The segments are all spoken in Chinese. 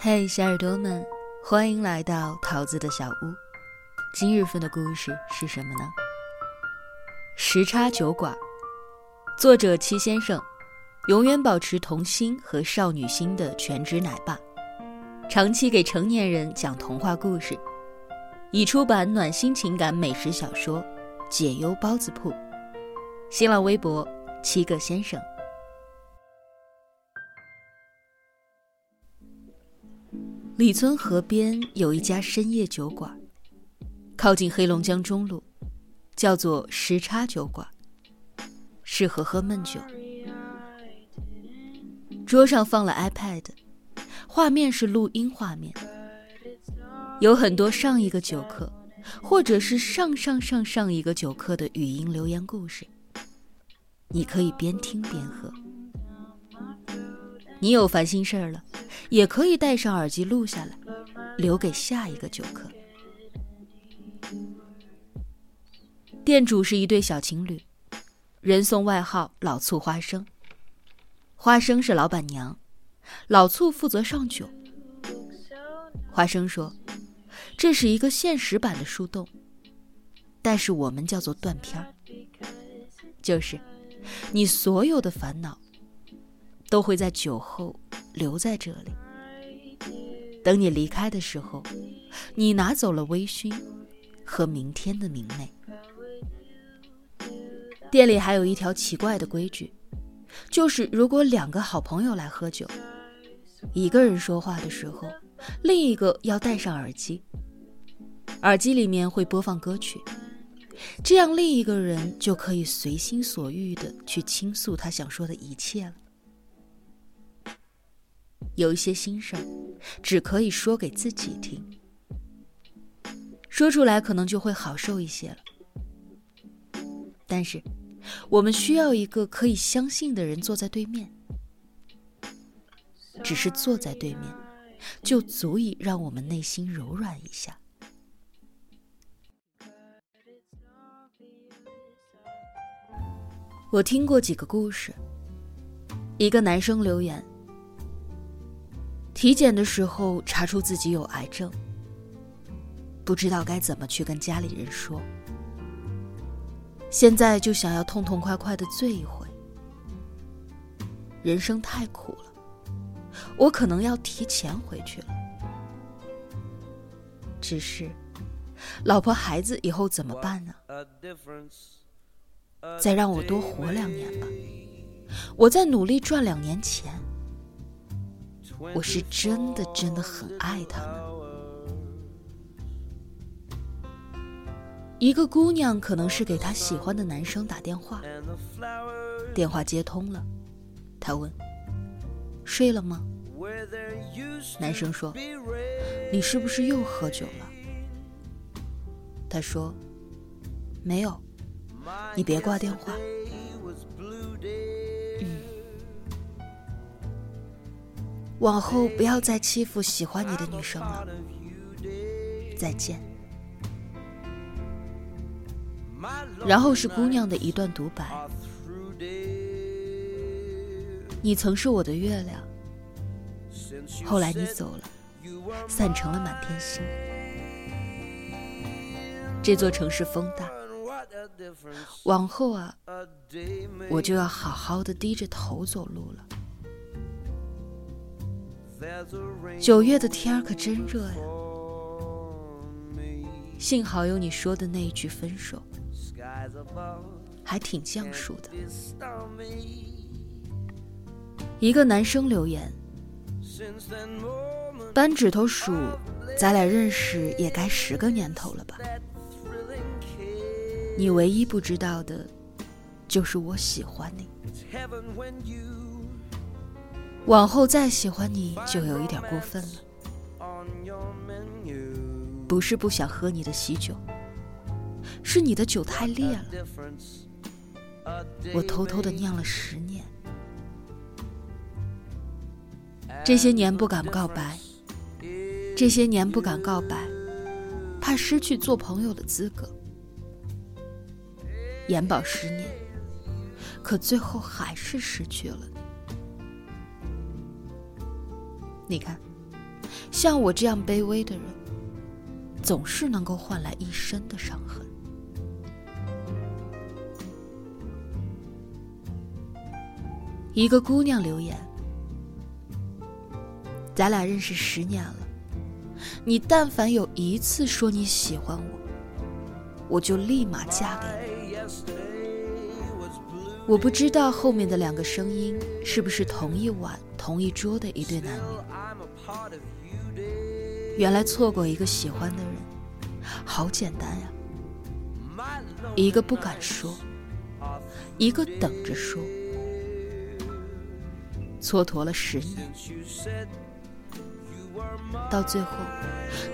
嘿，小耳朵们，欢迎来到桃子的小屋。今日份的故事是什么呢？时差酒馆，作者七先生，永远保持童心和少女心的全职奶爸，长期给成年人讲童话故事，已出版暖心情感美食小说《解忧包子铺》。新浪微博七个先生。李村河边有一家深夜酒馆，靠近黑龙江中路，叫做时差酒馆，适合喝闷酒。桌上放了 iPad，画面是录音画面，有很多上一个酒客，或者是上上上上一个酒客的语音留言故事，你可以边听边喝。你有烦心事儿了。也可以戴上耳机录下来，留给下一个酒客。店主是一对小情侣，人送外号“老醋花生”。花生是老板娘，老醋负责上酒。花生说：“这是一个现实版的树洞，但是我们叫做断片儿，就是你所有的烦恼都会在酒后。”留在这里，等你离开的时候，你拿走了微醺和明天的明媚。店里还有一条奇怪的规矩，就是如果两个好朋友来喝酒，一个人说话的时候，另一个要戴上耳机，耳机里面会播放歌曲，这样另一个人就可以随心所欲的去倾诉他想说的一切了。有一些心事儿，只可以说给自己听，说出来可能就会好受一些了。但是，我们需要一个可以相信的人坐在对面，只是坐在对面，就足以让我们内心柔软一下。我听过几个故事，一个男生留言。体检的时候查出自己有癌症，不知道该怎么去跟家里人说。现在就想要痛痛快快的醉一回。人生太苦了，我可能要提前回去了。只是，老婆孩子以后怎么办呢？再让我多活两年吧，我再努力赚两年钱。我是真的真的很爱他们。一个姑娘可能是给她喜欢的男生打电话，电话接通了，她问：“睡了吗？”男生说：“你是不是又喝酒了？”她说：“没有，你别挂电话。”往后不要再欺负喜欢你的女生了。再见。然后是姑娘的一段独白：你曾是我的月亮，后来你走了，散成了满天星。这座城市风大，往后啊，我就要好好的低着头走路了。九月的天儿可真热呀！幸好有你说的那一句分手，还挺降暑的。一个男生留言：扳指头数，咱俩认识也该十个年头了吧？你唯一不知道的，就是我喜欢你。往后再喜欢你就有一点过分了，不是不想喝你的喜酒，是你的酒太烈了，我偷偷的酿了十年，这些年不敢告白，这些年不敢告白，怕失去做朋友的资格，延保十年，可最后还是失去了。你看，像我这样卑微的人，总是能够换来一生的伤痕。一个姑娘留言：“咱俩认识十年了，你但凡有一次说你喜欢我，我就立马嫁给你。”我不知道后面的两个声音是不是同一晚同一桌的一对男女。原来错过一个喜欢的人，好简单呀！一个不敢说，一个等着说，蹉跎了十年，到最后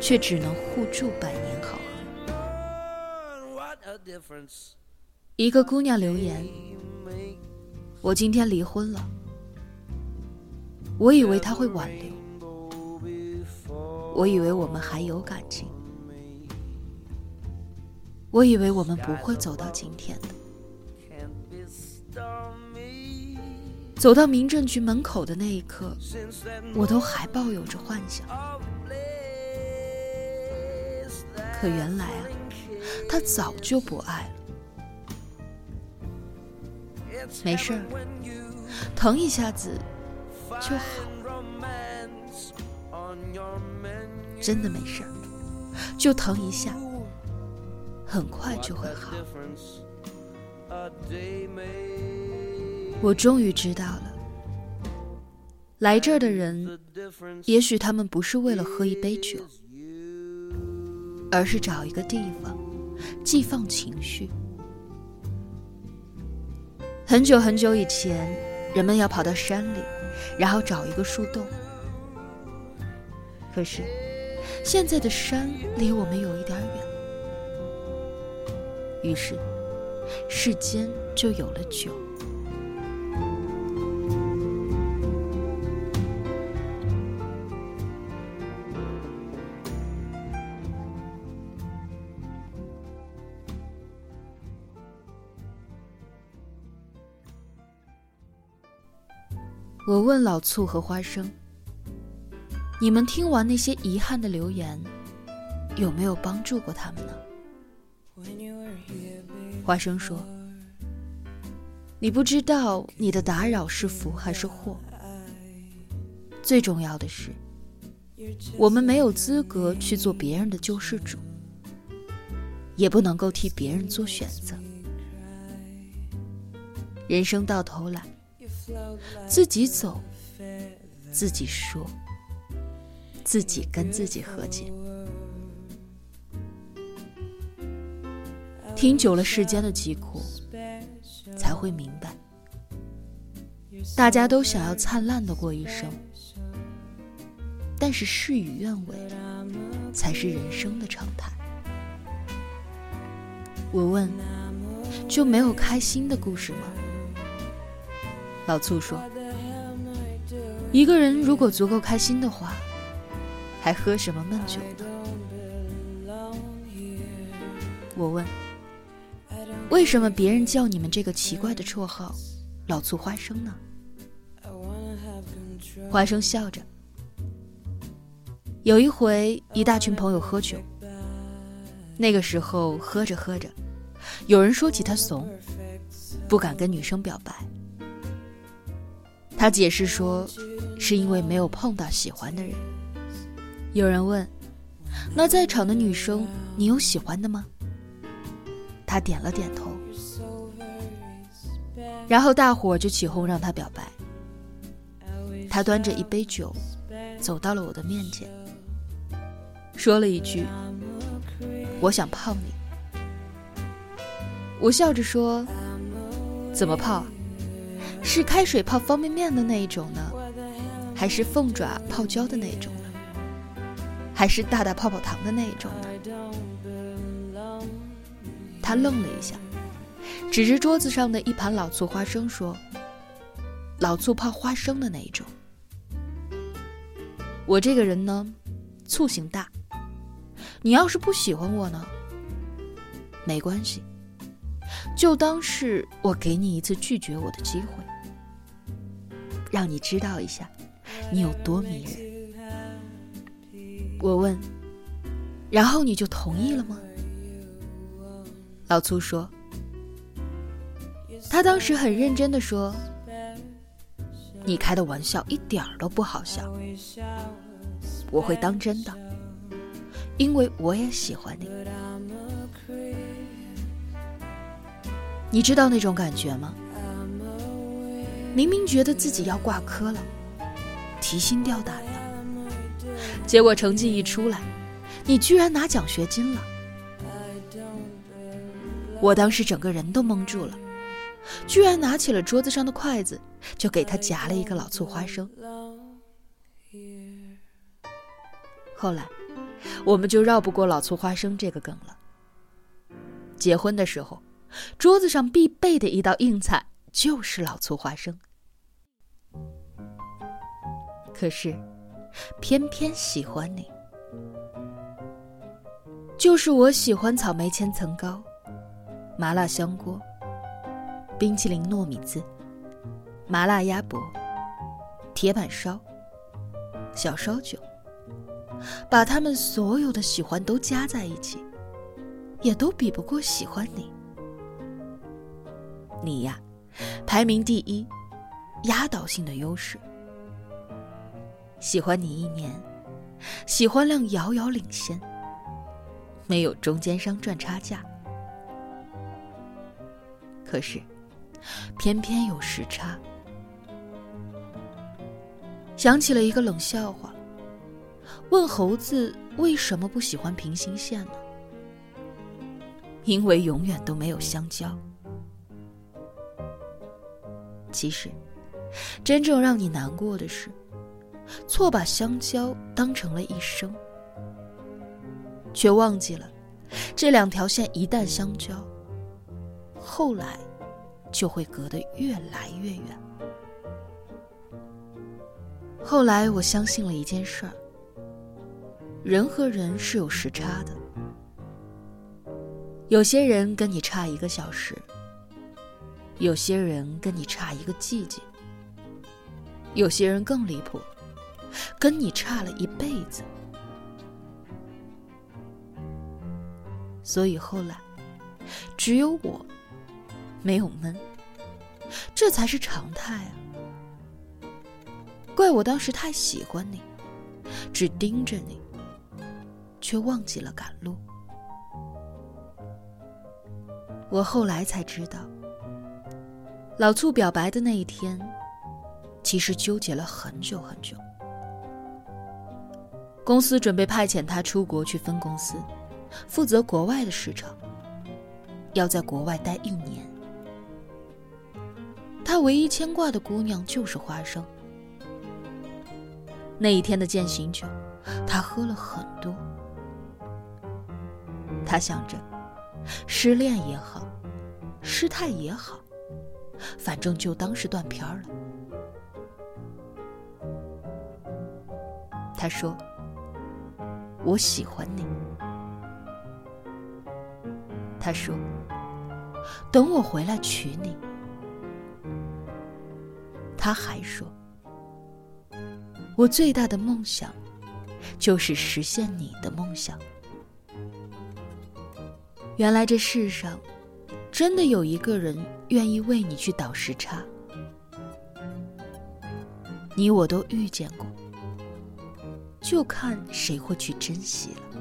却只能互助百年好合。一个姑娘留言：“我今天离婚了。”我以为他会挽留。我以为我们还有感情，我以为我们不会走到今天的。走到民政局门口的那一刻，我都还抱有着幻想。可原来啊，他早就不爱了。没事儿，疼一下子就好。真的没事儿，就疼一下，很快就会好。我终于知道了，来这儿的人，也许他们不是为了喝一杯酒，而是找一个地方寄放情绪。很久很久以前，人们要跑到山里，然后找一个树洞，可是。现在的山离我们有一点远，于是世间就有了酒。我问老醋和花生。你们听完那些遗憾的留言，有没有帮助过他们呢？花生说：“你不知道你的打扰是福还是祸。最重要的是，我们没有资格去做别人的救世主，也不能够替别人做选择。人生到头来，自己走，自己说。”自己跟自己和解，听久了世间的疾苦，才会明白，大家都想要灿烂的过一生，但是事与愿违，才是人生的常态。我问，就没有开心的故事吗？老醋说，一个人如果足够开心的话。还喝什么闷酒呢？我问，为什么别人叫你们这个奇怪的绰号“老醋花生”呢？花生笑着。有一回，一大群朋友喝酒，那个时候喝着喝着，有人说起他怂，不敢跟女生表白。他解释说，是因为没有碰到喜欢的人。有人问：“那在场的女生，你有喜欢的吗？”他点了点头。然后大伙就起哄让他表白。他端着一杯酒，走到了我的面前，说了一句：“我想泡你。”我笑着说：“怎么泡？是开水泡方便面的那一种呢，还是凤爪泡椒的那一种呢？”还是大大泡泡糖的那一种呢？他愣了一下，指着桌子上的一盘老醋花生说：“老醋泡花生的那一种。”我这个人呢，醋性大。你要是不喜欢我呢，没关系，就当是我给你一次拒绝我的机会，让你知道一下，你有多迷人。我问：“然后你就同意了吗？”老粗说：“他当时很认真的说，你开的玩笑一点都不好笑，我会当真的，因为我也喜欢你。你知道那种感觉吗？明明觉得自己要挂科了，提心吊胆的。”结果成绩一出来，你居然拿奖学金了！我当时整个人都懵住了，居然拿起了桌子上的筷子，就给他夹了一个老醋花生。后来，我们就绕不过老醋花生这个梗了。结婚的时候，桌子上必备的一道硬菜就是老醋花生。可是。偏偏喜欢你，就是我喜欢草莓千层糕、麻辣香锅、冰淇淋糯米糍、麻辣鸭脖、铁板烧、小烧酒，把他们所有的喜欢都加在一起，也都比不过喜欢你。你呀，排名第一，压倒性的优势。喜欢你一年，喜欢量遥遥领先，没有中间商赚差价。可是，偏偏有时差。想起了一个冷笑话：问猴子为什么不喜欢平行线呢？因为永远都没有相交。其实，真正让你难过的是。错把香蕉当成了一生，却忘记了这两条线一旦相交，后来就会隔得越来越远。后来我相信了一件事儿：人和人是有时差的，有些人跟你差一个小时，有些人跟你差一个季节，有些人更离谱。跟你差了一辈子，所以后来只有我没有闷，这才是常态啊！怪我当时太喜欢你，只盯着你，却忘记了赶路。我后来才知道，老醋表白的那一天，其实纠结了很久很久。公司准备派遣他出国去分公司，负责国外的市场，要在国外待一年。他唯一牵挂的姑娘就是花生。那一天的践行酒，他喝了很多。他想着，失恋也好，失态也好，反正就当是断片了。他说。我喜欢你，他说：“等我回来娶你。”他还说：“我最大的梦想，就是实现你的梦想。”原来这世上，真的有一个人愿意为你去倒时差，你我都遇见过。就看谁会去珍惜了。